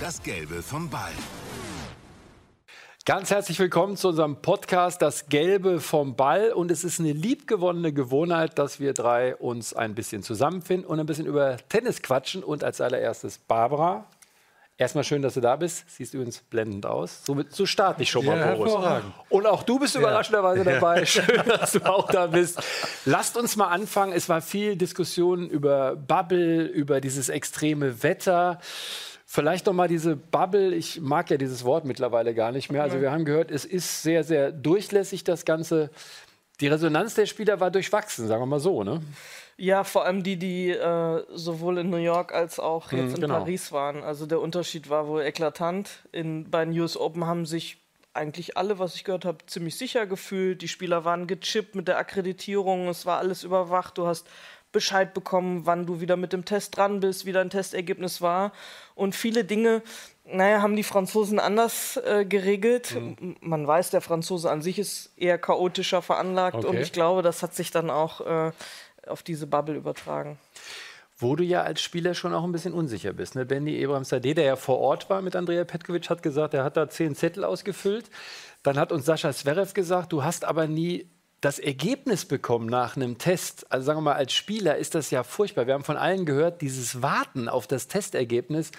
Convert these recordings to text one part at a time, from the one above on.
Das Gelbe vom Ball. Ganz herzlich willkommen zu unserem Podcast Das Gelbe vom Ball. Und es ist eine liebgewonnene Gewohnheit, dass wir drei uns ein bisschen zusammenfinden und ein bisschen über Tennis quatschen. Und als allererstes Barbara. Erstmal schön, dass du da bist. Siehst übrigens blendend aus. So, so starte ich schon mal, Ja, Boris. hervorragend. Und auch du bist überraschenderweise dabei. Schön, dass du auch da bist. Lasst uns mal anfangen. Es war viel Diskussion über Bubble, über dieses extreme Wetter. Vielleicht noch mal diese Bubble. Ich mag ja dieses Wort mittlerweile gar nicht mehr. Also wir haben gehört, es ist sehr, sehr durchlässig, das Ganze. Die Resonanz der Spieler war durchwachsen, sagen wir mal so. Ne? Ja, vor allem die, die äh, sowohl in New York als auch jetzt in genau. Paris waren. Also der Unterschied war wohl eklatant. In, bei den US Open haben sich eigentlich alle, was ich gehört habe, ziemlich sicher gefühlt. Die Spieler waren gechippt mit der Akkreditierung, es war alles überwacht. Du hast Bescheid bekommen, wann du wieder mit dem Test dran bist, wie dein Testergebnis war. Und viele Dinge, naja, haben die Franzosen anders äh, geregelt. M- Man weiß, der Franzose an sich ist eher chaotischer veranlagt und Okay. ich glaube, das hat sich dann auch äh, auf diese Bubble übertragen. Wo du ja als Spieler schon auch ein bisschen unsicher bist. Ne? Benny Ebram Sadeh, der ja vor Ort war mit Andrea Petkovic, hat gesagt, er hat da zehn Zettel ausgefüllt. Dann hat uns Sascha Zverev gesagt, du hast aber nie das Ergebnis bekommen nach einem Test. Also sagen wir mal, als Spieler ist das ja furchtbar. Wir haben von allen gehört, dieses Warten auf das Testergebnis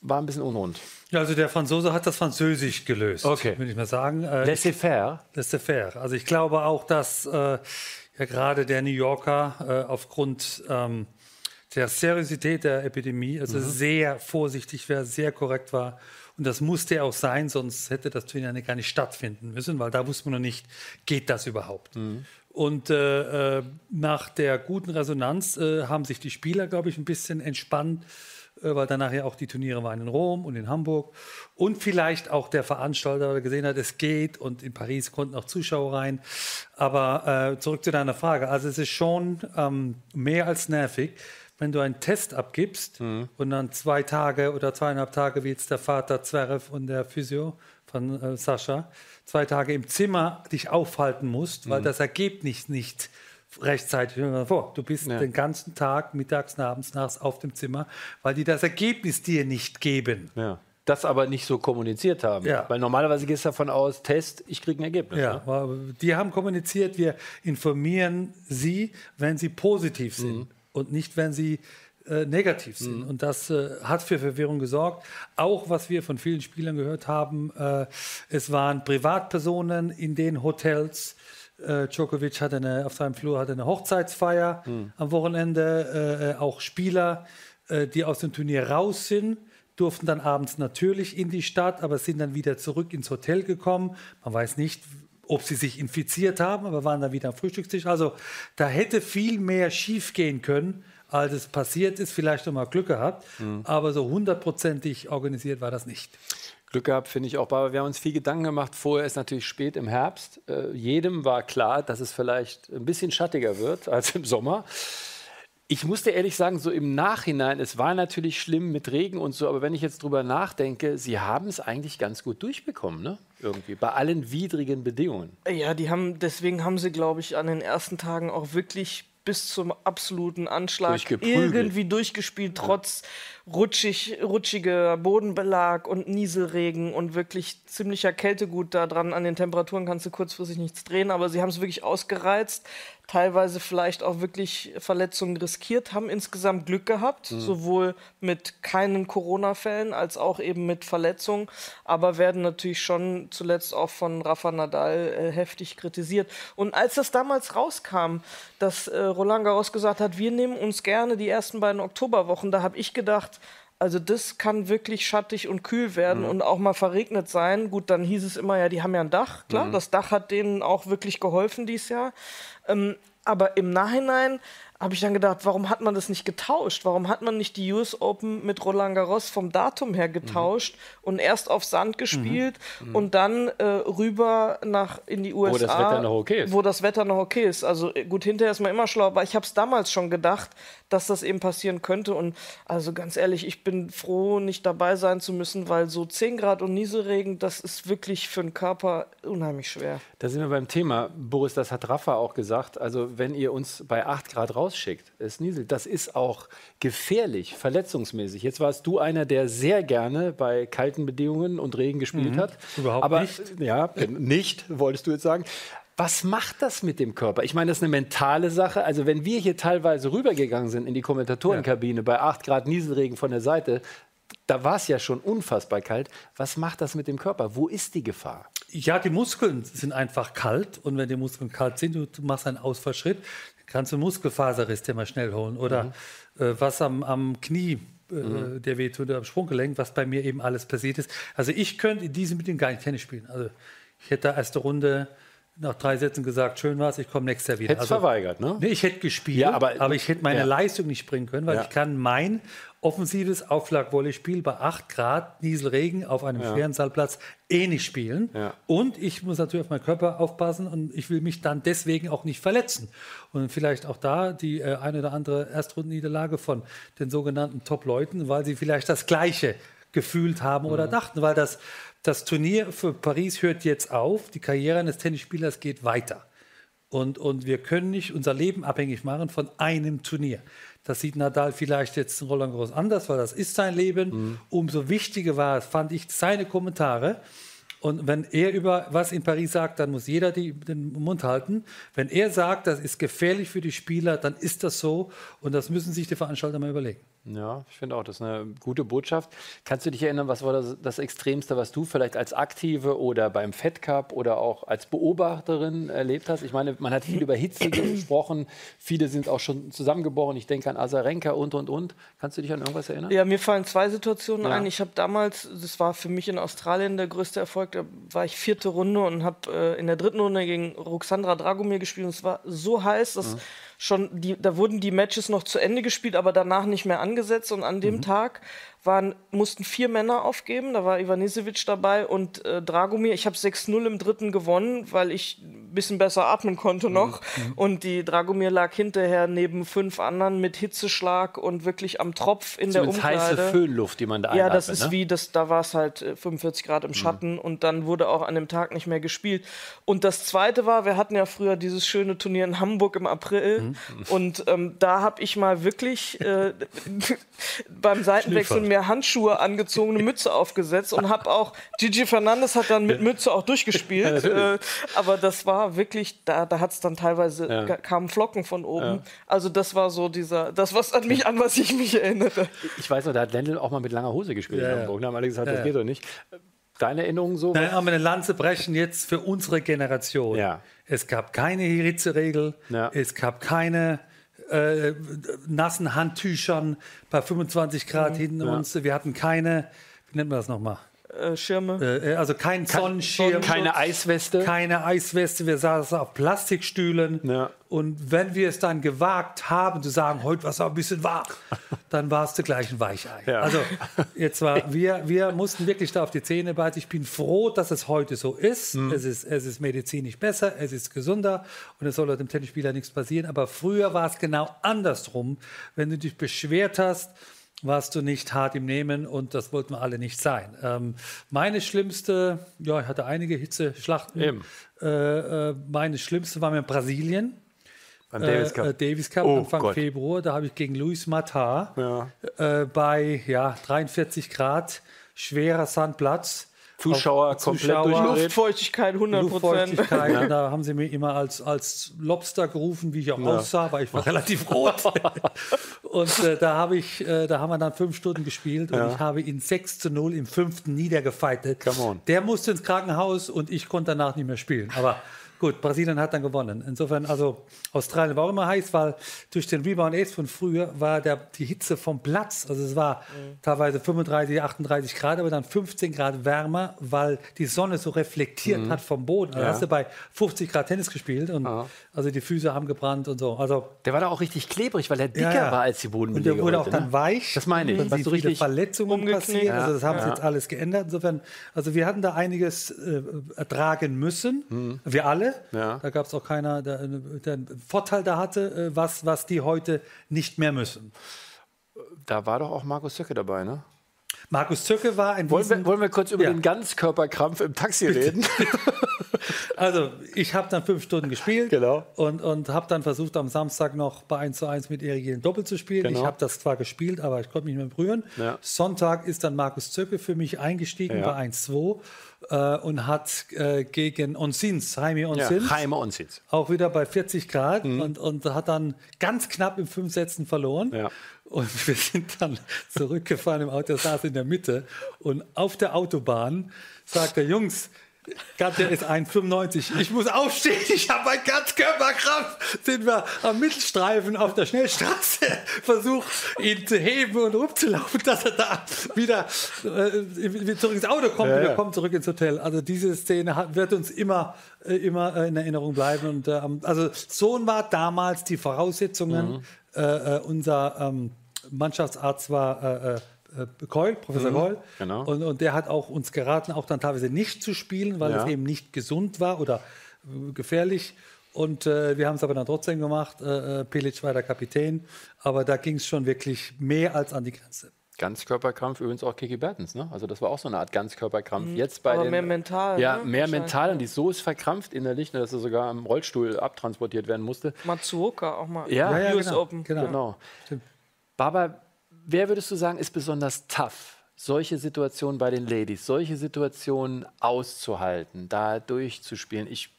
war ein bisschen unrund. Ja, also der Franzose hat das Französisch gelöst, Okay. würde ich mal sagen. Äh, Laissez-faire. Laissez-faire. Also ich glaube auch, dass äh, ja gerade der New Yorker äh, aufgrund ähm, der Seriosität der Epidemie also sehr vorsichtig war, sehr korrekt war. Und das musste auch sein, sonst hätte das Turnier gar nicht stattfinden müssen, weil da wusste man noch nicht, geht das überhaupt. Und äh, äh, nach der guten Resonanz äh, haben sich die Spieler, glaube ich, ein bisschen entspannt, äh, weil danach ja auch die Turniere waren in Rom und in Hamburg. Und vielleicht auch der Veranstalter der gesehen hat, es geht und in Paris konnten auch Zuschauer rein. Aber äh, zurück zu deiner Frage. Also es ist schon ähm, mehr als nervig, wenn du einen Test abgibst und dann zwei Tage oder zweieinhalb Tage, wie jetzt der Vater Zverev und der Physio von äh, Sascha, zwei Tage im Zimmer dich aufhalten musst, weil das Ergebnis nicht rechtzeitig. Vor, du bist Ja. den ganzen Tag, mittags, abends, nachts auf dem Zimmer, weil die das Ergebnis dir nicht geben. Ja. Das aber nicht so kommuniziert haben. Ja. Weil normalerweise gehst du davon aus, Test, ich kriege ein Ergebnis. Ja, Ne? die haben kommuniziert, wir informieren sie, wenn sie positiv sind und nicht, wenn sie äh, negativ sind. Und das äh, hat für Verwirrung gesorgt. Auch was wir von vielen Spielern gehört haben, äh, es waren Privatpersonen in den Hotels. Äh, Djokovic hatte eine, auf seinem Flur hatte eine Hochzeitsfeier am Wochenende. Äh, äh, auch Spieler, die aus dem Turnier raus sind, durften dann abends natürlich in die Stadt, aber sind dann wieder zurück ins Hotel gekommen. Man weiß nicht, ob sie sich infiziert haben, aber waren dann wieder am Frühstückstisch. Also da hätte viel mehr schiefgehen können, als es passiert ist. Vielleicht noch mal Glück gehabt, aber so hundertprozentig organisiert war das nicht. Glück gehabt, finde ich auch. Aber wir haben uns viel Gedanken gemacht. Vorher ist natürlich spät im Herbst. Äh, jedem war klar, dass es vielleicht ein bisschen schattiger wird als im Sommer. Ich musste ehrlich sagen, so im Nachhinein, es war natürlich schlimm mit Regen und so, aber wenn ich jetzt drüber nachdenke, sie haben es eigentlich ganz gut durchbekommen, ne? Irgendwie, bei allen widrigen Bedingungen. Ja, die haben, deswegen haben sie, glaube ich, an den ersten Tagen auch wirklich bis zum absoluten Anschlag irgendwie durchgespielt, trotz rutschig, rutschiger Bodenbelag und Nieselregen und wirklich ziemlicher Kältegut da dran. An den Temperaturen kannst du kurzfristig nichts drehen, aber sie haben es wirklich ausgereizt. Teilweise vielleicht auch wirklich Verletzungen riskiert, haben insgesamt Glück gehabt, sowohl mit keinen Corona-Fällen als auch eben mit Verletzungen, aber werden natürlich schon zuletzt auch von Rafa Nadal äh, heftig kritisiert. Und als das damals rauskam, dass äh, Roland Garros gesagt hat, wir nehmen uns gerne die ersten beiden Oktoberwochen, da habe ich gedacht, also das kann wirklich schattig und kühl werden und auch mal verregnet sein. Gut, dann hieß es immer, ja, die haben ja ein Dach. Klar, das Dach hat denen auch wirklich geholfen dieses Jahr. Ähm, aber im Nachhinein habe ich dann gedacht, warum hat man das nicht getauscht? Warum hat man nicht die US Open mit Roland Garros vom Datum her getauscht und erst auf Sand gespielt und dann äh, rüber nach in die USA, das Wetter noch okay ist. wo das Wetter noch okay ist. Also äh, gut, hinterher ist man immer schlau, aber ich habe es damals schon gedacht, dass das eben passieren könnte. Und also ganz ehrlich, ich bin froh, nicht dabei sein zu müssen, weil so 10 Grad und Nieselregen, das ist wirklich für den Körper unheimlich schwer. Da sind wir beim Thema. Boris, das hat Rafa auch gesagt. Also, wenn ihr uns bei 8 Grad raus rausschickt, es nieselt. Das ist auch gefährlich, verletzungsmäßig. Jetzt warst du einer, der sehr gerne bei kalten Bedingungen und Regen gespielt hat. Überhaupt Aber, nicht. Ja, nicht, wolltest du jetzt sagen. Was macht das mit dem Körper? Ich meine, das ist eine mentale Sache. Also, wenn wir hier teilweise rübergegangen sind in die Kommentatorenkabine bei 8 Grad Nieselregen von der Seite, da war es ja schon unfassbar kalt. Was macht das mit dem Körper? Wo ist die Gefahr? Ja, die Muskeln sind einfach kalt und wenn die Muskeln kalt sind, du, du machst einen Ausfallschritt, kannst du einen Muskelfaserriss dir mal schnell holen oder äh, was am, am Knie, äh, der wehtut, oder am Sprunggelenk, was bei mir eben alles passiert ist. Also ich könnte in diesem Bedingungen gar nicht Tennis spielen. Also ich hätte da erste Runde nach drei Sätzen gesagt, schön war's, ich komme nächstes Jahr wieder. Hättest also, verweigert, ne? Nee, ich hätte gespielt, Ja, aber- aber, ich hätte meine Ja. Leistung nicht bringen können, weil Ja. ich kann mein offensives Aufschlagvolleyspiel bei 8 Grad Nieselregen auf einem schweren Saalplatz eh nicht spielen. Ja. Und ich muss natürlich auf meinen Körper aufpassen und ich will mich dann deswegen auch nicht verletzen. Und vielleicht auch da die äh, eine oder andere Erstrundenniederlage von den sogenannten Top-Leuten, weil sie vielleicht das Gleiche gefühlt haben oder dachten, weil das, das Turnier für Paris hört jetzt auf, die Karriere eines Tennisspielers geht weiter. Und, und wir können nicht unser Leben abhängig machen von einem Turnier. Das sieht Nadal vielleicht jetzt in Roland Garros anders, weil das ist sein Leben. Umso wichtiger war es, fand ich, seine Kommentare. Und wenn er über was in Paris sagt, dann muss jeder die, den Mund halten. Wenn er sagt, das ist gefährlich für die Spieler, dann ist das so. Und das müssen sich die Veranstalter mal überlegen. Ja, ich finde auch, das ist eine gute Botschaft. Kannst du dich erinnern, was war das, das Extremste, was du vielleicht als Aktive oder beim Fed Cup oder auch als Beobachterin erlebt hast? Ich meine, man hat viel über Hitze gesprochen, viele sind auch schon zusammengebrochen. Ich denke an Asarenka und und und. Kannst du dich an irgendwas erinnern? Ja, mir fallen zwei Situationen Ja. ein. Ich habe damals, das war für mich in Australien der größte Erfolg, da war ich vierte Runde und habe äh, in der dritten Runde gegen Roxandra Dragomir gespielt. Und es war so heiß, dass schon die, da wurden die Matches noch zu Ende gespielt, aber danach nicht mehr angesetzt. Und an dem Tag waren, mussten vier Männer aufgeben. Da war Ivanisevic dabei und äh, Dragomir. Ich habe 6-0 im dritten gewonnen, weil ich ein bisschen besser atmen konnte noch. Und die Dragomir lag hinterher neben fünf anderen mit Hitzeschlag und wirklich am Tropf in der Zumindest heiße Umkleide. Föhnluft, die man da Ja, das ist ne? wie, das, da war es halt äh, 45 Grad im Schatten und dann wurde auch an dem Tag nicht mehr gespielt. Und das zweite war, wir hatten ja früher dieses schöne Turnier in Hamburg im April und ähm, da habe ich mal wirklich äh, beim Seitenwechsel. Mir Handschuhe angezogen, eine Mütze aufgesetzt und habe auch, Gigi Fernandes hat dann mit Mütze auch durchgespielt, äh, aber das war wirklich, da, da hat es dann teilweise, Ja. kamen Flocken von oben. Also das war so dieser, das was an mich, an was ich mich erinnere. Ich weiß noch, da hat Lendl auch mal mit langer Hose gespielt Ja, in ja. Hamburg. Da haben alle gesagt, Ja, das ja. geht doch nicht. Deine Erinnerung so? Nein, aber eine Lanze brechen jetzt für unsere Generation. Ja. Es gab keine Hitzeregel, Ja. es gab keine äh, nassen Handtüchern bei 25 Grad hinten uns. Wir hatten keine, wie nennt man das nochmal? Äh, Schirme. Äh, also kein Sonnenschirm, Keine Eisweste? keine Eisweste, wir saßen auf Plastikstühlen. Ja. Und wenn wir es dann gewagt haben, zu sagen, heute war es auch ein bisschen warm, dann warst du gleich ein Weichei. Ja. Also jetzt war, wir, wir mussten wirklich da auf die Zähne beißen. Ich bin froh, dass es heute so ist. Mhm. Es ist. Es ist medizinisch besser, es ist gesünder und es soll dem Tennisspieler nichts passieren. Aber früher war es genau andersrum. Wenn du dich beschwert hast, warst du nicht hart im Nehmen und das wollten wir alle nicht sein. Ähm, meine schlimmste, ja, ich hatte einige Hitzeschlachten. Eben. Äh, äh, meine schlimmste war mir in Brasilien. Beim Davis Cup. Äh, äh, Davis Cup Oh Anfang Gott. Februar. Da habe ich gegen Luis Matar Ja. äh, bei ja, 43 Grad, schwerer Sandplatz. Zuschauer komplett Zuschauer, durchgedreht. Luftfeuchtigkeit 100 Prozent. Luftfeuchtigkeit. Da haben sie mir immer als, als Lobster gerufen, wie ich auch aussah, weil ich war relativ rot. und äh, da, habe ich, äh, da haben wir dann fünf Stunden gespielt und ich habe ihn 6 zu 0 im fünften niedergefeitet. Come on. Der musste ins Krankenhaus und ich konnte danach nicht mehr spielen. Aber gut, Brasilien hat dann gewonnen. Insofern, also Australien war auch immer heiß, weil durch den Rebound Ace von früher war der, die Hitze vom Platz. Also es war teilweise 35, 38 Grad, aber dann 15 Grad wärmer, weil die Sonne so reflektiert hat vom Boden. Da hast du bei 50 Grad Tennis gespielt und also die Füße haben gebrannt und so. Also Der war da auch richtig klebrig, weil er dicker ja, ja. war als die und Bodenbelege. der wurde auch heute, dann ne? weich. Das meine ich, Dann was so richtig Verletzungen umgeknickt. passiert. Also das haben sie Ja. jetzt alles geändert. Insofern, also wir hatten da einiges äh, ertragen müssen. Wir alle. Ja. Da gab es auch keiner, der, der einen Vorteil da hatte, äh, was, was die heute nicht mehr müssen. Da war doch auch Markus Söcke dabei, ne? Markus Zöcke war ein wollen wir, wollen wir kurz über ja. den Ganzkörperkrampf im Taxi reden? also, ich habe dann fünf Stunden gespielt genau. und, und habe dann versucht, am Samstag noch bei 1 zu 1 mit Erigien Doppel zu spielen. Genau. Ich habe das zwar gespielt, aber ich konnte mich nicht mehr berühren. Ja. Sonntag ist dann Markus Zöcke für mich eingestiegen ja. bei 1-2 äh, und hat äh, gegen Onsins, Jaime Onsins, ja, Jaime Onsins, auch wieder bei 40 Grad mhm. und, und hat dann ganz knapp in fünf Sätzen verloren. Ja. Und wir sind dann zurückgefahren im Auto, saß in der Mitte. Und auf der Autobahn sagt der Jungs, Katja ist 1,95. Ich muss aufstehen, ich habe einen Ganzkörperkrampf. Sind wir am Mittelstreifen auf der Schnellstraße versucht, ihn zu heben und rumzulaufen, dass er da wieder äh, zurück ins Auto kommt ja, und wir kommen zurück ins Hotel. Also diese Szene hat, wird uns immer, äh, immer äh, in Erinnerung bleiben. Und, äh, also Sohn war damals die Voraussetzungen. Mhm. Äh, äh, unser ähm, Mannschaftsarzt war äh, Keul, Professor mhm, Keul. Genau. Und, und, der hat auch uns geraten, auch dann teilweise nicht zu spielen, weil ja. es eben nicht gesund war oder äh, gefährlich. Und äh, wir haben es aber dann trotzdem gemacht. Äh, äh Pilic war der Kapitän. Aber da ging es schon wirklich mehr als an die Grenze. Ganzkörperkrampf übrigens auch Kiki Bertens, ne? Also das war auch so eine Art Ganzkörperkrampf. Mhm. Jetzt bei aber den, mehr mental. Ja, ne? mehr mental und die so ist verkrampft innerlich, ne, dass er sogar im Rollstuhl abtransportiert werden musste. Matsuoka auch mal. Ja, ja, ja US genau. Open. Genau. genau. Baba, wer würdest du sagen, ist besonders tough? Solche Situationen bei den Ladies, solche Situationen auszuhalten, da durchzuspielen. Ich,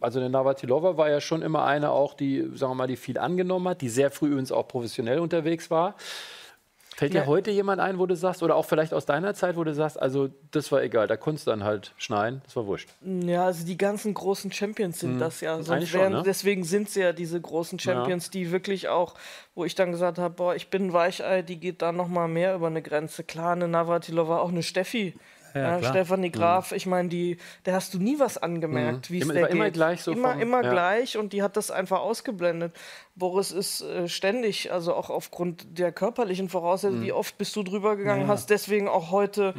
also eine Navratilova war ja schon immer eine auch, die, sagen wir mal, die viel angenommen hat, die sehr früh übrigens auch professionell unterwegs war. Fällt ja. dir heute jemand ein, wo du sagst, oder auch vielleicht aus deiner Zeit, wo du sagst, also das war egal, da konntest du dann halt schneien, das war wurscht. Ja, also die ganzen großen Champions sind mhm. das ja. Sonst schon, ne? Deswegen sind sie ja diese großen Champions, ja. die wirklich auch, wo ich dann gesagt habe, boah, ich bin ein Weichei, die geht da nochmal mehr über eine Grenze. Klar, eine Navratilova, auch eine Steffi ja, ja, Stefanie mhm. Graf, mhm. ich meine, die, da hast du nie was angemerkt, mhm. wie es der immer, geht. Immer gleich so. Immer, vom, immer ja. gleich und die hat das einfach ausgeblendet. Boris ist äh, ständig, also auch aufgrund der körperlichen Voraussetzungen, mhm. wie oft bist du drüber gegangen, hast deswegen auch heute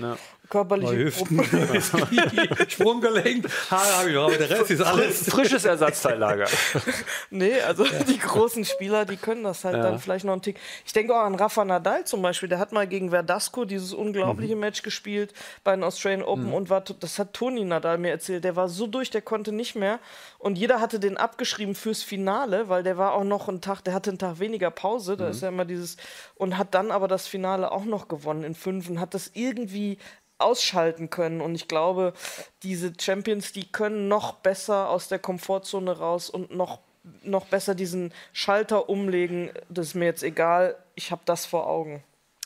körperliche Probleme. Sprunggelenk, Haare habe ich noch, aber der Rest ist alles. Frisches Ersatzteillager. nee, also ja. die großen Spieler, die können das halt ja. dann vielleicht noch einen Tick. Ich denke auch an Rafa Nadal zum Beispiel, der hat mal gegen Verdasco dieses unglaubliche mhm. Match gespielt bei den Australian Open mhm. und war, das hat Toni Nadal mir erzählt, der war so durch, der konnte nicht mehr und jeder hatte den abgeschrieben fürs Finale, weil der war auch noch einen Tag, der hatte einen Tag weniger Pause, da mhm. ist ja immer dieses, und hat dann aber das Finale auch noch gewonnen in fünf und hat das irgendwie ausschalten können. Und ich glaube, diese Champions, die können noch besser aus der Komfortzone raus und noch, noch besser diesen Schalter umlegen. Das ist mir jetzt egal, ich habe das vor Augen.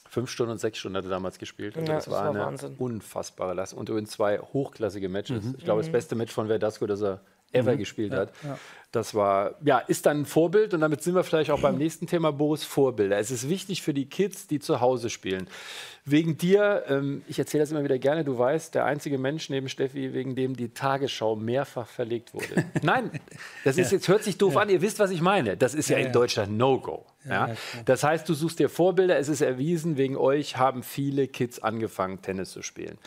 Fünf Stunden und sechs Stunden hat er damals gespielt. Also ja, das, das, war, war eine Wahnsinn. unfassbare Last. Und übrigens zwei hochklassige Matches. Mhm. Ich glaube, das mhm. beste Match von Verdasco, das er ever mhm. gespielt hat. Ja. Das war, ja, ist dann ein Vorbild und damit sind wir vielleicht auch beim nächsten Thema, Boris, Vorbilder. Es ist wichtig für die Kids, die zu Hause spielen. Wegen dir, ähm, ich erzähle das immer wieder gerne, du weißt, der einzige Mensch neben Steffi, wegen dem die Tagesschau mehrfach verlegt wurde. Nein, das ist ja. jetzt, hört sich doof an, ihr wisst, was ich meine. Das ist ja, in Deutschland No-Go. Ja? Das heißt, du suchst dir Vorbilder, es ist erwiesen, wegen euch haben viele Kids angefangen, Tennis zu spielen.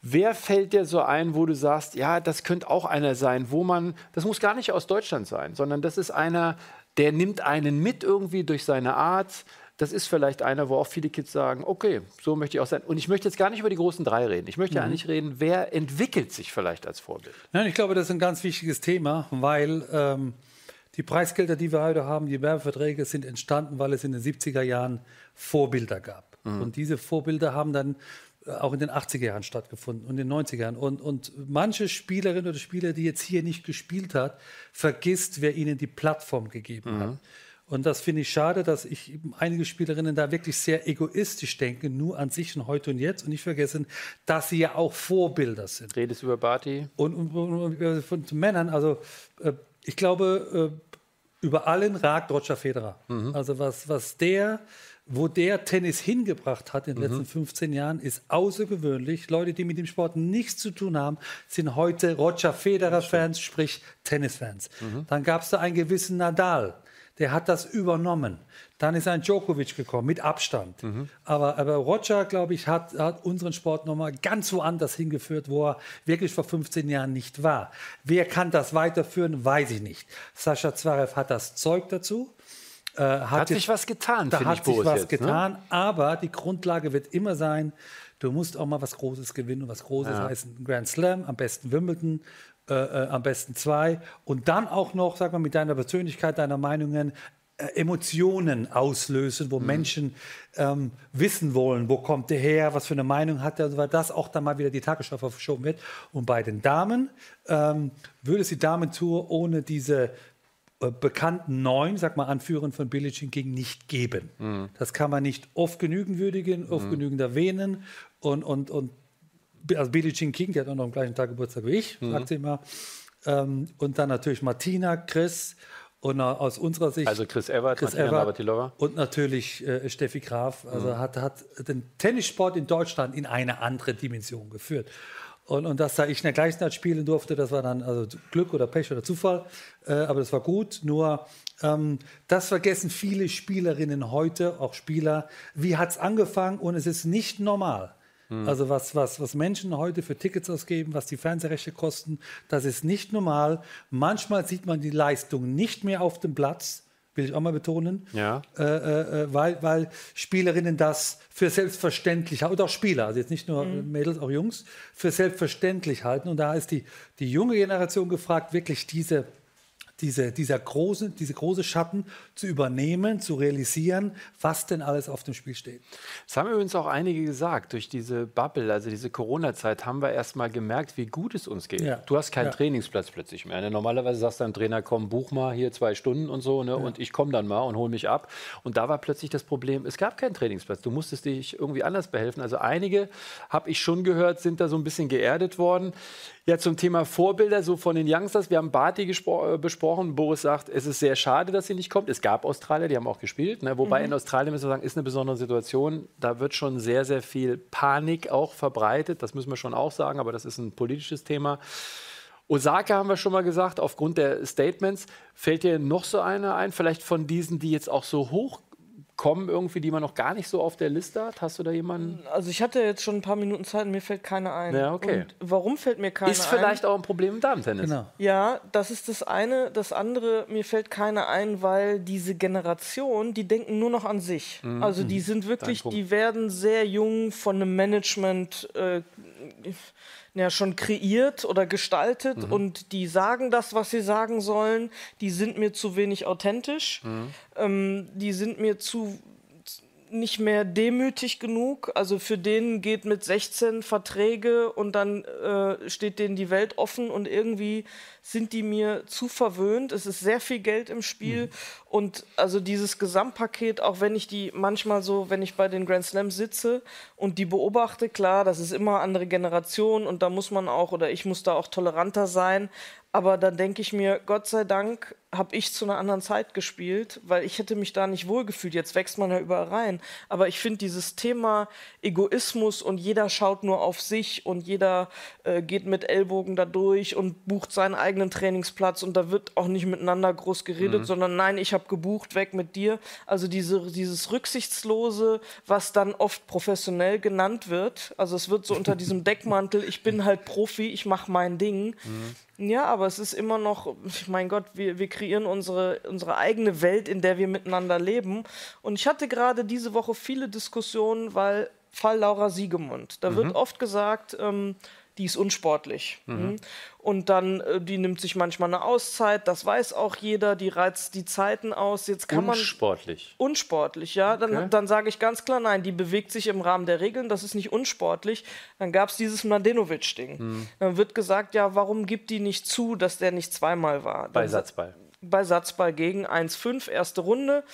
Wer fällt dir so ein, wo du sagst, ja, das könnte auch einer sein, wo man, das muss gar nicht aus Deutschland sein, sondern das ist einer, der nimmt einen mit irgendwie durch seine Art. Das ist vielleicht einer, wo auch viele Kids sagen, okay, so möchte ich auch sein. Und ich möchte jetzt gar nicht über die großen drei reden. Ich möchte mhm. eigentlich reden, wer entwickelt sich vielleicht als Vorbild? Nein, ich glaube, das ist ein ganz wichtiges Thema, weil ähm, die Preisgelder, die wir heute haben, die Werbeverträge sind entstanden, weil es in den 70er Jahren Vorbilder gab. Mhm. Und diese Vorbilder haben dann auch in den 80er Jahren stattgefunden und in den 90er Jahren. Und, und manche Spielerin oder Spieler, die jetzt hier nicht gespielt hat, vergisst, wer ihnen die Plattform gegeben mhm. hat. Und das finde ich schade, dass ich einige Spielerinnen da wirklich sehr egoistisch denken, nur an sich und heute und jetzt und nicht vergessen, dass sie ja auch Vorbilder sind. Redest über Barty? Und, und, und, von Männern, also äh, ich glaube, äh, über allen ragt Roger Federer. Mhm. Also was, was der wo der Tennis hingebracht hat in den mhm. letzten 15 Jahren, ist außergewöhnlich. Leute, die mit dem Sport nichts zu tun haben, sind heute Roger Federer-Fans, sprich Tennisfans. Mhm. Dann gab es da einen gewissen Nadal, der hat das übernommen. Dann ist ein Djokovic gekommen, mit Abstand. Mhm. Aber, aber Roger, glaube ich, hat, hat unseren Sport nochmal ganz woanders hingeführt, wo er wirklich vor 15 Jahren nicht war. Wer kann das weiterführen, weiß ich nicht. Sascha Zverev hat das Zeug dazu. Äh, hat, Hat jetzt- sich was getan, da finde ich, hat sich Boris was jetzt, ne? getan, aber die Grundlage wird immer sein, du musst auch mal was Großes gewinnen. Und was Großes heißt ein Grand Slam, am besten Wimbledon, äh, äh, am besten zwei. Und dann auch noch, sag mal, mit deiner Persönlichkeit, deiner Meinungen, äh, Emotionen auslösen, Mhm. wo Menschen ähm, wissen wollen, wo kommt der her, was für eine Meinung hat er, weil das auch dann mal wieder die Tagesschau verschoben wird. Und bei den Damen ähm, würde es die Damentour ohne diese bekannten neun, sag mal, Anführern von Billie Jean King nicht geben. Mhm. Das kann man nicht oft genügend würdigen, oft genügend erwähnen. Und, und, und also Billie Jean King, die hat auch noch am gleichen Tag Geburtstag wie ich, Mhm. sagt sie immer. Ähm, und dann natürlich Martina, Chris und äh, aus unserer Sicht Also Chris Evert, Chris Evert und natürlich äh, Steffi Graf. Also Mhm. hat, hat den Tennissport in Deutschland in eine andere Dimension geführt. Und, und dass da ich in der gleichen Zeit spielen durfte, das war dann also Glück oder Pech oder Zufall, äh, aber das war gut. Nur ähm, das vergessen viele Spielerinnen heute, auch Spieler. Wie hat es angefangen? Und es ist nicht normal. Also was, was, was Menschen heute für Tickets ausgeben, was die Fernsehrechte kosten, das ist nicht normal. Manchmal sieht man die Leistung nicht mehr auf dem Platz, will ich auch mal betonen, Ja. äh, äh, äh, weil, weil Spielerinnen das für selbstverständlich halten, oder auch Spieler, also jetzt nicht nur Mädels, auch Jungs, für selbstverständlich halten. Und da ist die, die junge Generation gefragt, wirklich diese, diese, dieser große, diese große Schatten zu übernehmen, zu realisieren, was denn alles auf dem Spiel steht. Das haben übrigens auch einige gesagt. Durch diese Bubble, also diese Corona-Zeit, haben wir erst mal gemerkt, wie gut es uns geht. Ja. Du hast keinen Ja. Trainingsplatz plötzlich mehr. Ne? Normalerweise sagst du deinem Trainer, komm, buch mal hier zwei Stunden und so, ne? und ich komme dann mal und hole mich ab. Und da war plötzlich das Problem, es gab keinen Trainingsplatz. Du musstest dich irgendwie anders behelfen. Also einige, habe ich schon gehört, sind da so ein bisschen geerdet worden. Ja, zum Thema Vorbilder, so von den Youngsters. Wir haben Barty äh, besprochen. Boris sagt, es ist sehr schade, dass sie nicht kommt. Es gab Australier, die haben auch gespielt. Ne? Wobei in Australien, müssen wir sagen, ist eine besondere Situation. Da wird schon sehr, sehr viel Panik auch verbreitet. Das müssen wir schon auch sagen, aber das ist ein politisches Thema. Osaka haben wir schon mal gesagt, aufgrund der Statements. Fällt dir noch so einer ein, vielleicht von diesen, die jetzt auch so hoch kommen, irgendwie, die man noch gar nicht so auf der Liste hat? Hast du da jemanden? Also ich hatte jetzt schon ein paar Minuten Zeit und mir fällt keine ein. Ja, okay. Und warum fällt mir keine Ist ein? vielleicht auch ein Problem im Damentennis. Genau. Ja, das ist das eine. Das andere, mir fällt keine ein, weil diese Generation, die denken nur noch an sich. Also die sind wirklich, die werden sehr jung von einem Management äh, ja, schon kreiert oder gestaltet und die sagen das, was sie sagen sollen. Die sind mir zu wenig authentisch. Ähm, die sind mir zu nicht mehr demütig genug. Also für den geht mit 16 Verträge und dann äh, steht denen die Welt offen und irgendwie sind die mir zu verwöhnt. Es ist sehr viel Geld im Spiel und also dieses Gesamtpaket, auch wenn ich die manchmal so, wenn ich bei den Grand Slams sitze und die beobachte, klar, das ist immer andere Generation und da muss man auch oder ich muss da auch toleranter sein. Aber dann denke ich mir, Gott sei Dank habe ich zu einer anderen Zeit gespielt, weil ich hätte mich da nicht wohlgefühlt. Jetzt wächst man ja überall rein. Aber ich finde dieses Thema Egoismus und jeder schaut nur auf sich und jeder äh, geht mit Ellbogen da durch und bucht seinen eigenen Trainingsplatz und da wird auch nicht miteinander groß geredet, sondern nein, ich habe gebucht, weg mit dir. Also diese, dieses Rücksichtslose, was dann oft professionell genannt wird. Also es wird so unter diesem Deckmantel, ich bin halt Profi, ich mache mein Ding. Ja, aber es ist immer noch, mein Gott, wir, wir kreieren unsere, unsere eigene Welt, in der wir miteinander leben. Und ich hatte gerade diese Woche viele Diskussionen, weil Fall Laura Siegemund, da wird oft gesagt, ähm, die ist unsportlich. Mhm. Und dann, äh, die nimmt sich manchmal eine Auszeit, das weiß auch jeder, die reizt die Zeiten aus. Jetzt kann man Unsportlich. unsportlich, ja. Dann, Okay. dann sage ich ganz klar, nein, die bewegt sich im Rahmen der Regeln, das ist nicht unsportlich. Dann gab es dieses Mladenovic-Ding. Hm. Dann wird gesagt, ja, warum gibt die nicht zu, dass der nicht zweimal war? Bei Dann sa- Satzball. Bei Satzball gegen 1-5, erste Runde.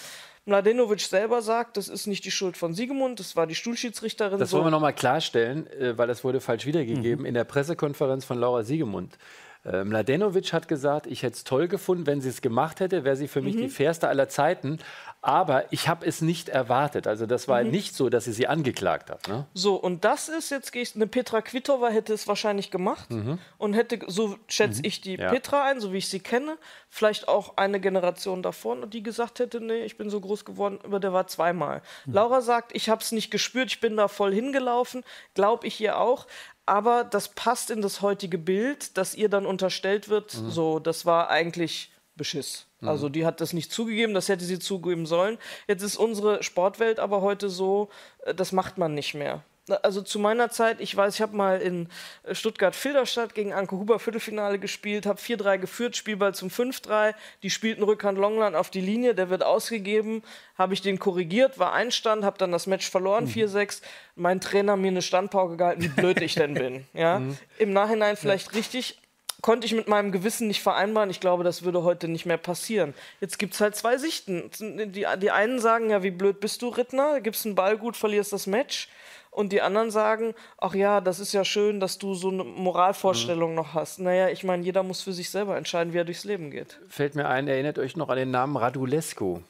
Mladenovic selber sagt, das ist nicht die Schuld von Siegemund, das war die Stuhlschiedsrichterin. Das wollen wir nochmal klarstellen, äh, weil das wurde falsch wiedergegeben. In der Pressekonferenz von Laura Siegemund. Äh, Mladenovic hat gesagt, ich hätte es toll gefunden, wenn sie es gemacht hätte, wäre sie für mich die fairste aller Zeiten. Aber ich habe es nicht erwartet. Also das war nicht so, dass sie sie angeklagt hat. Ne? So, und das ist, jetzt gehe ich, eine Petra Kvitova hätte es wahrscheinlich gemacht und hätte, so schätze ich die Ja. Petra ein, so wie ich sie kenne, vielleicht auch eine Generation davor, die gesagt hätte, nee, ich bin so groß geworden, aber der war zweimal. Laura sagt, ich habe es nicht gespürt, ich bin da voll hingelaufen, glaube ich ihr auch. Aber das passt in das heutige Bild, dass ihr dann unterstellt wird, so, das war eigentlich Beschiss. Also die hat das nicht zugegeben, das hätte sie zugeben sollen. Jetzt ist unsere Sportwelt aber heute so, äh, das macht man nicht mehr. Also zu meiner Zeit, ich weiß, ich habe mal in äh, Stuttgart-Filderstadt gegen Anke Huber Viertelfinale gespielt, habe 4-3 geführt, Spielball zum 5-3, die spielten Rückhand Longland auf die Linie, der wird ausgegeben, habe ich den korrigiert, war Einstand, habe dann das Match verloren, mhm. 4-6, mein Trainer mir eine Standpauke gehalten, wie blöd ich denn bin. Ja? Mhm. Im Nachhinein vielleicht ja. richtig, konnte ich mit meinem Gewissen nicht vereinbaren. Ich glaube, das würde heute nicht mehr passieren. Jetzt gibt es halt zwei Sichten. Die, die einen sagen ja, wie blöd bist du, Rittner? Gibst einen Ball gut, verlierst das Match und die anderen sagen, ach ja, das ist ja schön, dass du so eine Moralvorstellung mhm. noch hast. Naja, ich meine, jeder muss für sich selber entscheiden, wie er durchs Leben geht. Fällt mir ein, erinnert euch noch an den Namen Radulescu.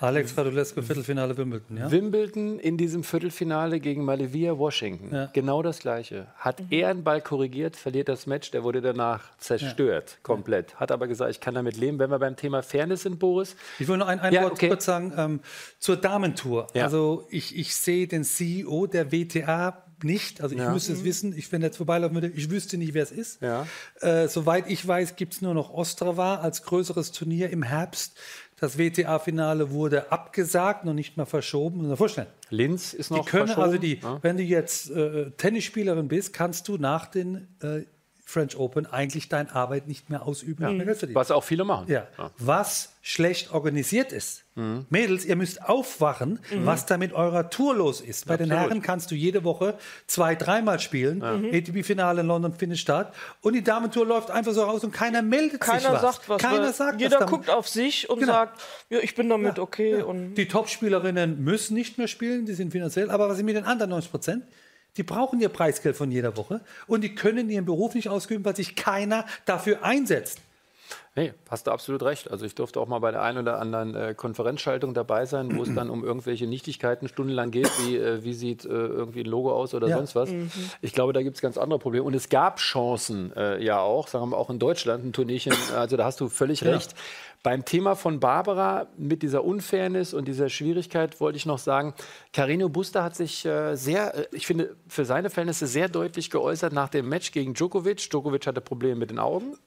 Alex Radulescu, Viertelfinale Wimbledon, ja? Wimbledon in diesem Viertelfinale gegen Malevia Washington. Ja. Genau das Gleiche. Hat mhm. er einen Ball korrigiert, verliert das Match, der wurde danach zerstört, ja. komplett. Hat aber gesagt, ich kann damit leben. Wenn wir beim Thema Fairness sind, Boris. Ich will noch ein, ein ja, Wort okay. kurz sagen ähm, zur Damentour. Also ich, ich sehe den CEO der WTA nicht. Also ich ja. müsste es mhm. wissen. Ich, wenn jetzt vorbeilaufen würde, ich wüsste nicht, wer es ist. Ja. Äh, soweit ich weiß, gibt es nur noch Ostrava als größeres Turnier im Herbst. Das WTA-Finale wurde abgesagt, noch nicht mal verschoben. Muss man vorstellen. Linz ist noch die können verschoben. Also die, ja. Wenn du jetzt äh, Tennisspielerin bist, kannst du nach den äh, French Open eigentlich deine Arbeit nicht mehr ausüben. Ja. Mehr Was auch viele machen. Ja. ja. Was schlecht organisiert ist. Mhm. Mädels, ihr müsst aufwachen, mhm. was da mit eurer Tour los ist. Bei Absolut. den Herren kannst du jede Woche zwei, dreimal spielen. Ja. Mhm. ATP-Finale in London findet statt. Und die Damentour läuft einfach so raus und keiner meldet keiner sich was. Sagt was. Keiner sagt Jeder was guckt auf sich und genau. sagt, ja, ich bin damit okay. Und die Topspielerinnen müssen nicht mehr spielen, die sind finanziell. Aber was ist mit den anderen 90 Prozent? Die brauchen ihr Preisgeld von jeder Woche und die können ihren Beruf nicht ausüben, weil sich keiner dafür einsetzt. Nee, hast du absolut recht. Also ich durfte auch mal bei der einen oder anderen äh, Konferenzschaltung dabei sein, wo es dann um irgendwelche Nichtigkeiten stundenlang geht, wie, äh, wie sieht äh, irgendwie ein Logo aus oder ja. sonst was. Mhm. Ich glaube, da gibt es ganz andere Probleme. Und es gab Chancen äh, ja auch, sagen wir mal auch in Deutschland, ein Turnierchen, also da hast du völlig ja. recht. Beim Thema von Barbara mit dieser Unfairness und dieser Schwierigkeit wollte ich noch sagen, Carino Busta hat sich äh, sehr, äh, ich finde, für seine Verhältnisse sehr deutlich geäußert nach dem Match gegen Djokovic. Djokovic hatte Probleme mit den Augen.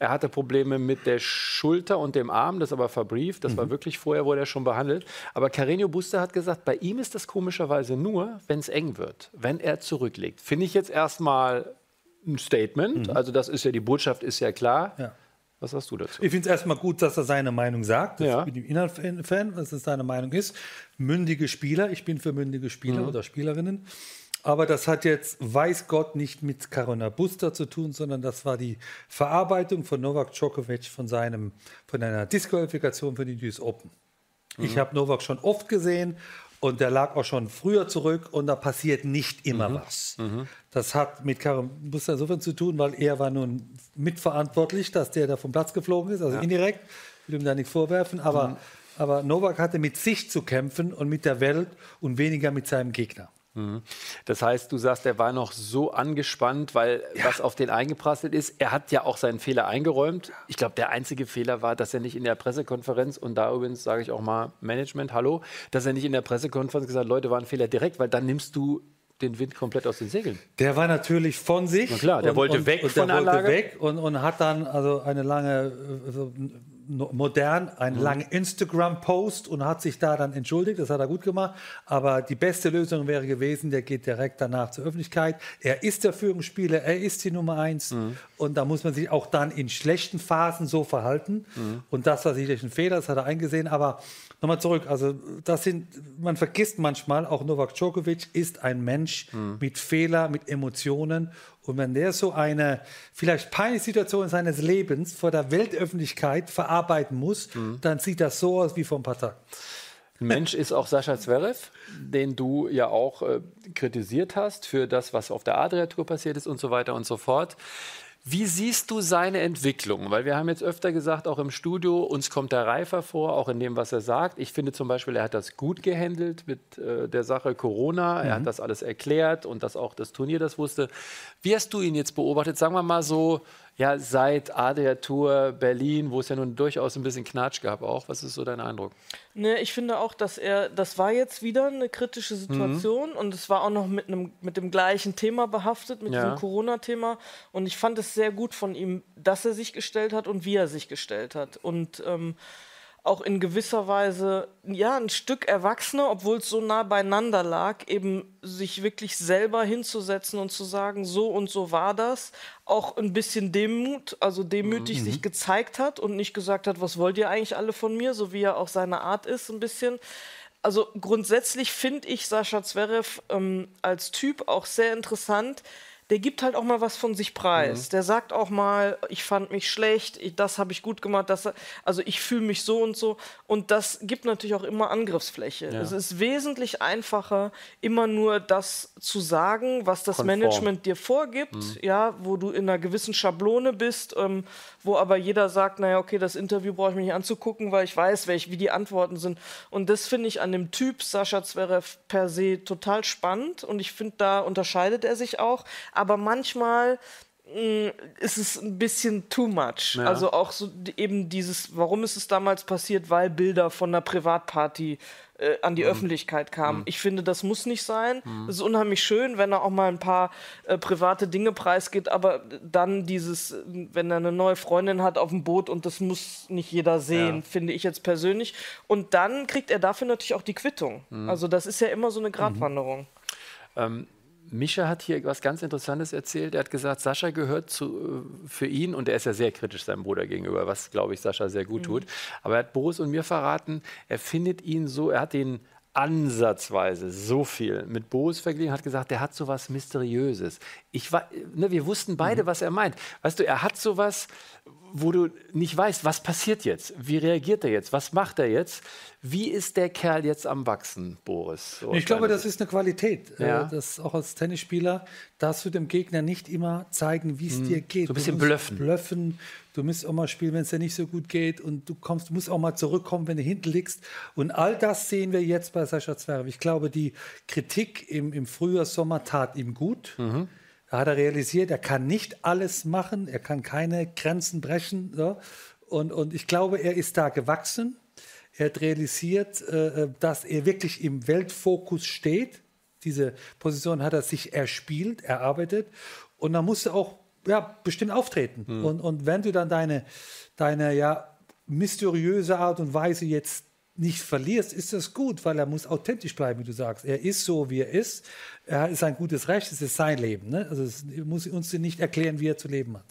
Er hatte Probleme mit der Schulter und dem Arm, das aber verbrieft. Das mhm. war wirklich vorher, wurde er schon behandelt. Aber Carreño Busta hat gesagt, bei ihm ist das komischerweise nur, wenn es eng wird, wenn er zurücklegt. Finde ich jetzt erstmal ein Statement. Mhm. Also das ist ja, die Botschaft ist ja klar. Ja. Was hast du dazu? Ich finde es erstmal gut, dass er seine Meinung sagt. Ja. Ich bin ich Fan, dass es seine Meinung ist. Mündige Spieler, ich bin für mündige Spieler mhm. oder Spielerinnen. Aber das hat jetzt, weiß Gott, nicht mit Carona Buster zu tun, sondern das war die Verarbeitung von Novak Djokovic von, seinem, von einer Disqualifikation für die US Open. Mhm. Ich habe Novak schon oft gesehen und der lag auch schon früher zurück und da passiert nicht immer mhm. was. Mhm. Das hat mit Karim Buster insofern zu tun, weil er war nun mitverantwortlich, dass der da vom Platz geflogen ist, also ja. indirekt, will ihm da nichts vorwerfen, aber, mhm. aber Novak hatte mit sich zu kämpfen und mit der Welt und weniger mit seinem Gegner. Mhm. Das heißt, du sagst, er war noch so angespannt, weil ja. was auf den eingeprasselt ist. Er hat ja auch seinen Fehler eingeräumt. Ich glaube, der einzige Fehler war, dass er nicht in der Pressekonferenz, und da übrigens sage ich auch mal Management, hallo, dass er nicht in der Pressekonferenz gesagt hat, Leute, war ein Fehler direkt, weil dann nimmst du den Wind komplett aus den Segeln. Der war natürlich von sich. Na klar, der und, wollte weg und, von der Anlage. wollte weg und, und hat dann also eine lange so modern einen mhm. langen Instagram-Post und hat sich da dann entschuldigt. Das hat er gut gemacht. Aber die beste Lösung wäre gewesen, der geht direkt danach zur Öffentlichkeit. Er ist der Führungsspieler, er ist die Nummer eins. Mhm. Und da muss man sich auch dann in schlechten Phasen so verhalten. Mhm. Und das war sicherlich ein Fehler, das hat er eingesehen. Aber nochmal zurück. Also, das sind, man vergisst manchmal, auch Novak Djokovic ist ein Mensch mhm. mit Fehlern, mit Emotionen. Und wenn der so eine vielleicht peinliche Situation seines Lebens vor der Weltöffentlichkeit verarbeiten muss, mhm. dann sieht das so aus wie vor ein paar Tagen. Ein Mensch ist auch Sascha Zverev, den du ja auch äh, kritisiert hast für das, was auf der Adria-Tour passiert ist und so weiter und so fort. Wie siehst du seine Entwicklung? Weil wir haben jetzt öfter gesagt, auch im Studio, uns kommt der Reifer vor, auch in dem, was er sagt. Ich finde zum Beispiel, er hat das gut gehandelt mit äh, der Sache Corona. Mhm. Er hat mhm. das alles erklärt und dass auch das Turnier das wusste. Wie hast du ihn jetzt beobachtet? Sagen wir mal so, ja, seit Adria Tour Berlin, wo es ja nun durchaus ein bisschen Knatsch gab auch. Was ist so dein Eindruck? Ne, ich finde auch, dass er, das war jetzt wieder eine kritische Situation mhm. und es war auch noch mit, einem, mit dem gleichen Thema behaftet, mit ja. diesem Corona-Thema. Und ich fand es sehr gut von ihm, dass er sich gestellt hat und wie er sich gestellt hat. Und ähm, auch in gewisser Weise ja ein Stück erwachsener, obwohl es so nah beieinander lag, eben sich wirklich selber hinzusetzen und zu sagen, so und so war das, auch ein bisschen Demut, also demütig mhm. sich gezeigt hat und nicht gesagt hat, was wollt ihr eigentlich alle von mir, so wie er auch seine Art ist, ein bisschen. Also grundsätzlich finde ich Sascha Zverev ähm, als Typ auch sehr interessant der gibt halt auch mal was von sich preis. Mhm. Der sagt auch mal, ich fand mich schlecht, ich, das habe ich gut gemacht, das, also ich fühle mich so und so. Und das gibt natürlich auch immer Angriffsfläche. Ja. Es ist wesentlich einfacher, immer nur das zu sagen, was das Konform. Management dir vorgibt, mhm. ja, wo du in einer gewissen Schablone bist, ähm, wo aber jeder sagt, naja, okay, das Interview brauche ich mir nicht anzugucken, weil ich weiß, welch, wie die Antworten sind. Und das finde ich an dem Typ Sascha Zverev per se total spannend und ich finde, da unterscheidet er sich auch aber manchmal mh, mm, ist es ein bisschen too much. Ja. Also auch so eben dieses, warum ist es damals passiert, weil Bilder von einer Privatparty äh, an die mhm. Öffentlichkeit kamen. Mhm. Ich finde, das muss nicht sein. Mhm. Es ist unheimlich schön, wenn er auch mal ein paar äh, private Dinge preisgeht, aber dann dieses, wenn er eine neue Freundin hat auf dem Boot und das muss nicht jeder sehen, ja. finde ich jetzt persönlich. Und dann kriegt er dafür natürlich auch die Quittung. Mhm. Also das ist ja immer so eine Gratwanderung. Ähm, Mischa hat hier was ganz Interessantes erzählt. Er hat gesagt, Sascha gehört zu, äh, für ihn, und er ist ja sehr kritisch seinem Bruder gegenüber, was, glaube ich, Sascha sehr gut mhm. tut. Aber er hat Boris und mir verraten, er findet ihn so, er hat ihn ansatzweise so viel mit Boris verglichen, hat gesagt, der hat so was Mysteriöses. Ich war, ne, wir wussten beide, mhm. was er meint. Weißt du, er hat so was, wo du nicht weißt, was passiert jetzt? Wie reagiert er jetzt? Was macht er jetzt? Wie ist der Kerl jetzt am Wachsen, Boris? So ich glaube, das ist eine Qualität. Äh, ja. Das auch als Tennisspieler darfst du dem Gegner nicht immer zeigen, wie es hm. dir geht. So ein bisschen blöffen. blöffen. Du musst auch mal spielen, wenn es dir nicht so gut geht. Und du kommst, du musst auch mal zurückkommen, wenn du hinten liegst. Und all das sehen wir jetzt bei Sascha Zverev. Ich glaube, die Kritik im, im Frühjahr, Sommer tat ihm gut. Mhm. Da hat er realisiert, er kann nicht alles machen, er kann keine Grenzen brechen. So. Und, und ich glaube, er ist da gewachsen. Er hat realisiert, äh, dass er wirklich im Weltfokus steht. Diese Position hat er sich erspielt, erarbeitet. Und dann musste auch ja, bestimmt auftreten. Mhm. Und, und wenn du dann deine, deine ja, mysteriöse Art und Weise jetzt nicht verlierst, ist das gut, weil er muss authentisch bleiben, wie du sagst. Er ist so, wie er ist. Er ist ein gutes Recht, es ist sein Leben. Ne? Also es muss uns nicht erklären, wie er zu leben hat.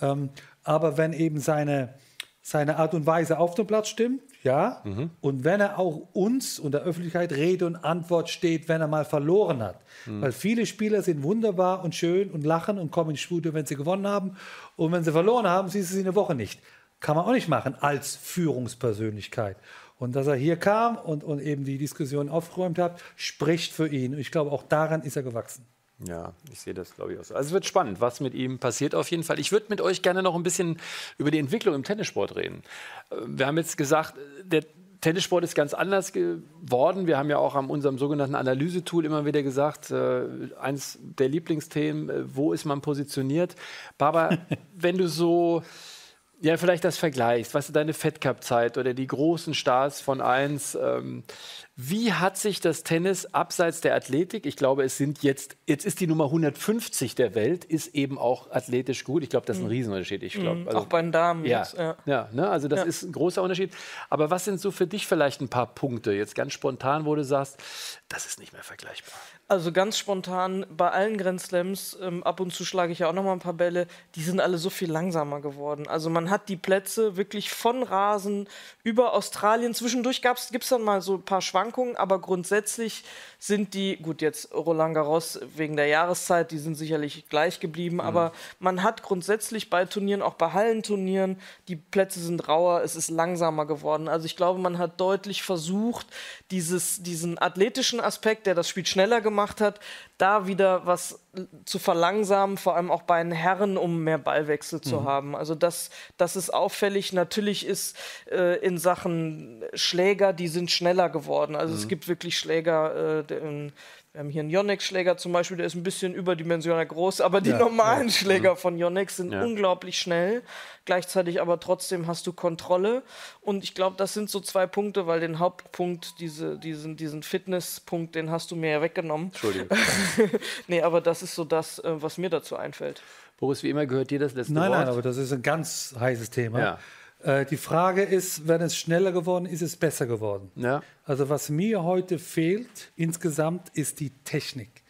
Ähm, aber wenn eben seine, seine Art und Weise auf dem Platz stimmt, ja. Mhm. Und wenn er auch uns und der Öffentlichkeit Rede und Antwort steht, wenn er mal verloren hat. Mhm. Weil viele Spieler sind wunderbar und schön und lachen und kommen ins Studio, wenn sie gewonnen haben. Und wenn sie verloren haben, siehst du sie eine Woche nicht. Kann man auch nicht machen als Führungspersönlichkeit. Und dass er hier kam und, und eben die Diskussion aufgeräumt hat, spricht für ihn. Und ich glaube, auch daran ist er gewachsen. Ja, ich sehe das, glaube ich, auch so. Also es wird spannend, was mit ihm passiert auf jeden Fall. Ich würde mit euch gerne noch ein bisschen über die Entwicklung im Tennissport reden. Äh, wir haben jetzt gesagt, der Tennissport ist ganz anders geworden. Wir haben ja auch an unserem sogenannten Analysetool immer wieder gesagt, äh, eins der Lieblingsthemen, äh, wo ist man positioniert? Barbara, wenn du so ja, vielleicht das vergleichst, weißt du, deine Fed Cup Zeit oder die großen Stars von 1. Ähm, wie hat sich das Tennis abseits der Athletik, ich glaube, es sind jetzt, jetzt ist die Nummer 150 der Welt, ist eben auch athletisch gut. Ich glaube, das ist ein mhm. Riesenunterschied. Ich glaub, mhm. also, auch bei den Damen ja, jetzt. Ja, ja ne? also das ja. ist ein großer Unterschied. Aber was sind so für dich vielleicht ein paar Punkte, jetzt ganz spontan, wo du sagst, das ist nicht mehr vergleichbar? Also ganz spontan, bei allen Grand Slams, ähm, ab und zu schlage ich ja auch noch mal ein paar Bälle, die sind alle so viel langsamer geworden. Also man hat die Plätze wirklich von Rasen über Australien. Zwischendurch gibt es dann mal so ein paar Schwankungen, aber grundsätzlich sind die, gut, jetzt Roland Garros wegen der Jahreszeit, die sind sicherlich gleich geblieben, mhm. aber man hat grundsätzlich bei Turnieren, auch bei Hallenturnieren, die Plätze sind rauer, es ist langsamer geworden. Also ich glaube, man hat deutlich versucht, dieses, diesen athletischen Aspekt, der das Spiel schneller gemacht gemacht hat, da wieder was zu verlangsamen, vor allem auch bei den Herren, um mehr Ballwechsel zu mhm. haben. Also das, das ist auffällig. Natürlich ist äh, in Sachen Schläger, die sind schneller geworden. Also mhm. es gibt wirklich Schläger, äh, Wir haben hier einen Yonex-Schläger zum Beispiel, der ist ein bisschen überdimensional groß, aber die Ja, normalen ja. Schläger von Yonex sind Ja. unglaublich schnell. Gleichzeitig aber trotzdem hast du Kontrolle. Und ich glaube, das sind so zwei Punkte, weil den Hauptpunkt, diese, diesen, diesen Fitnesspunkt, den hast du mir ja weggenommen. Entschuldigung. nee, aber das ist so das, äh, was mir dazu einfällt. Boris, wie immer gehört dir das letzte Nein, Wort. nein, aber das ist ein ganz heißes Thema. Ja. Äh, die Frage ist, wenn es schneller geworden ist, ist es besser geworden. Ja. Also was mir heute fehlt insgesamt ist die Technik.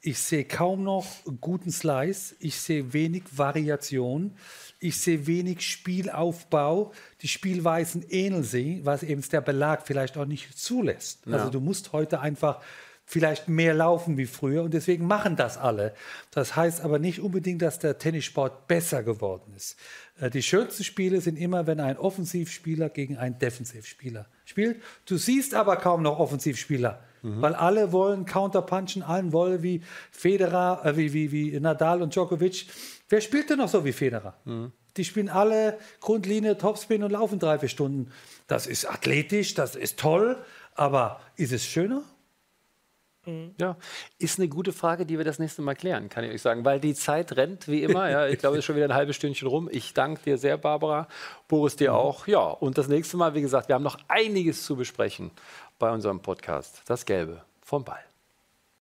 Ich sehe kaum noch guten Slice, ich sehe wenig Variation, ich sehe wenig Spielaufbau. Die Spielweisen ähneln sich, was eben der Belag vielleicht auch nicht zulässt. Also du musst heute einfach vielleicht mehr laufen wie früher und deswegen machen das alle. Das heißt aber nicht unbedingt, dass der Tennissport besser geworden ist. Äh, Die schönsten Spiele sind immer, wenn ein Offensivspieler gegen einen Defensivspieler spielt. Du siehst aber kaum noch Offensivspieler, weil alle wollen counterpunchen, allen wollen wie Federer, äh, wie, wie, wie Nadal und Djokovic. Wer spielt denn noch so wie Federer? Die spielen alle Grundlinie, Topspin und laufen drei, vier Stunden. Das ist athletisch, das ist toll, aber ist es schöner? Ja, ist eine gute Frage, die wir das nächste Mal klären, kann ich euch sagen, weil die Zeit rennt wie immer. Ja, ich glaube, es ist schon wieder ein halbes Stündchen rum. Ich danke dir sehr, Barbara. Boris dir auch. Ja, und das nächste Mal, wie gesagt, wir haben noch einiges zu besprechen bei unserem Podcast. Das Gelbe vom Ball.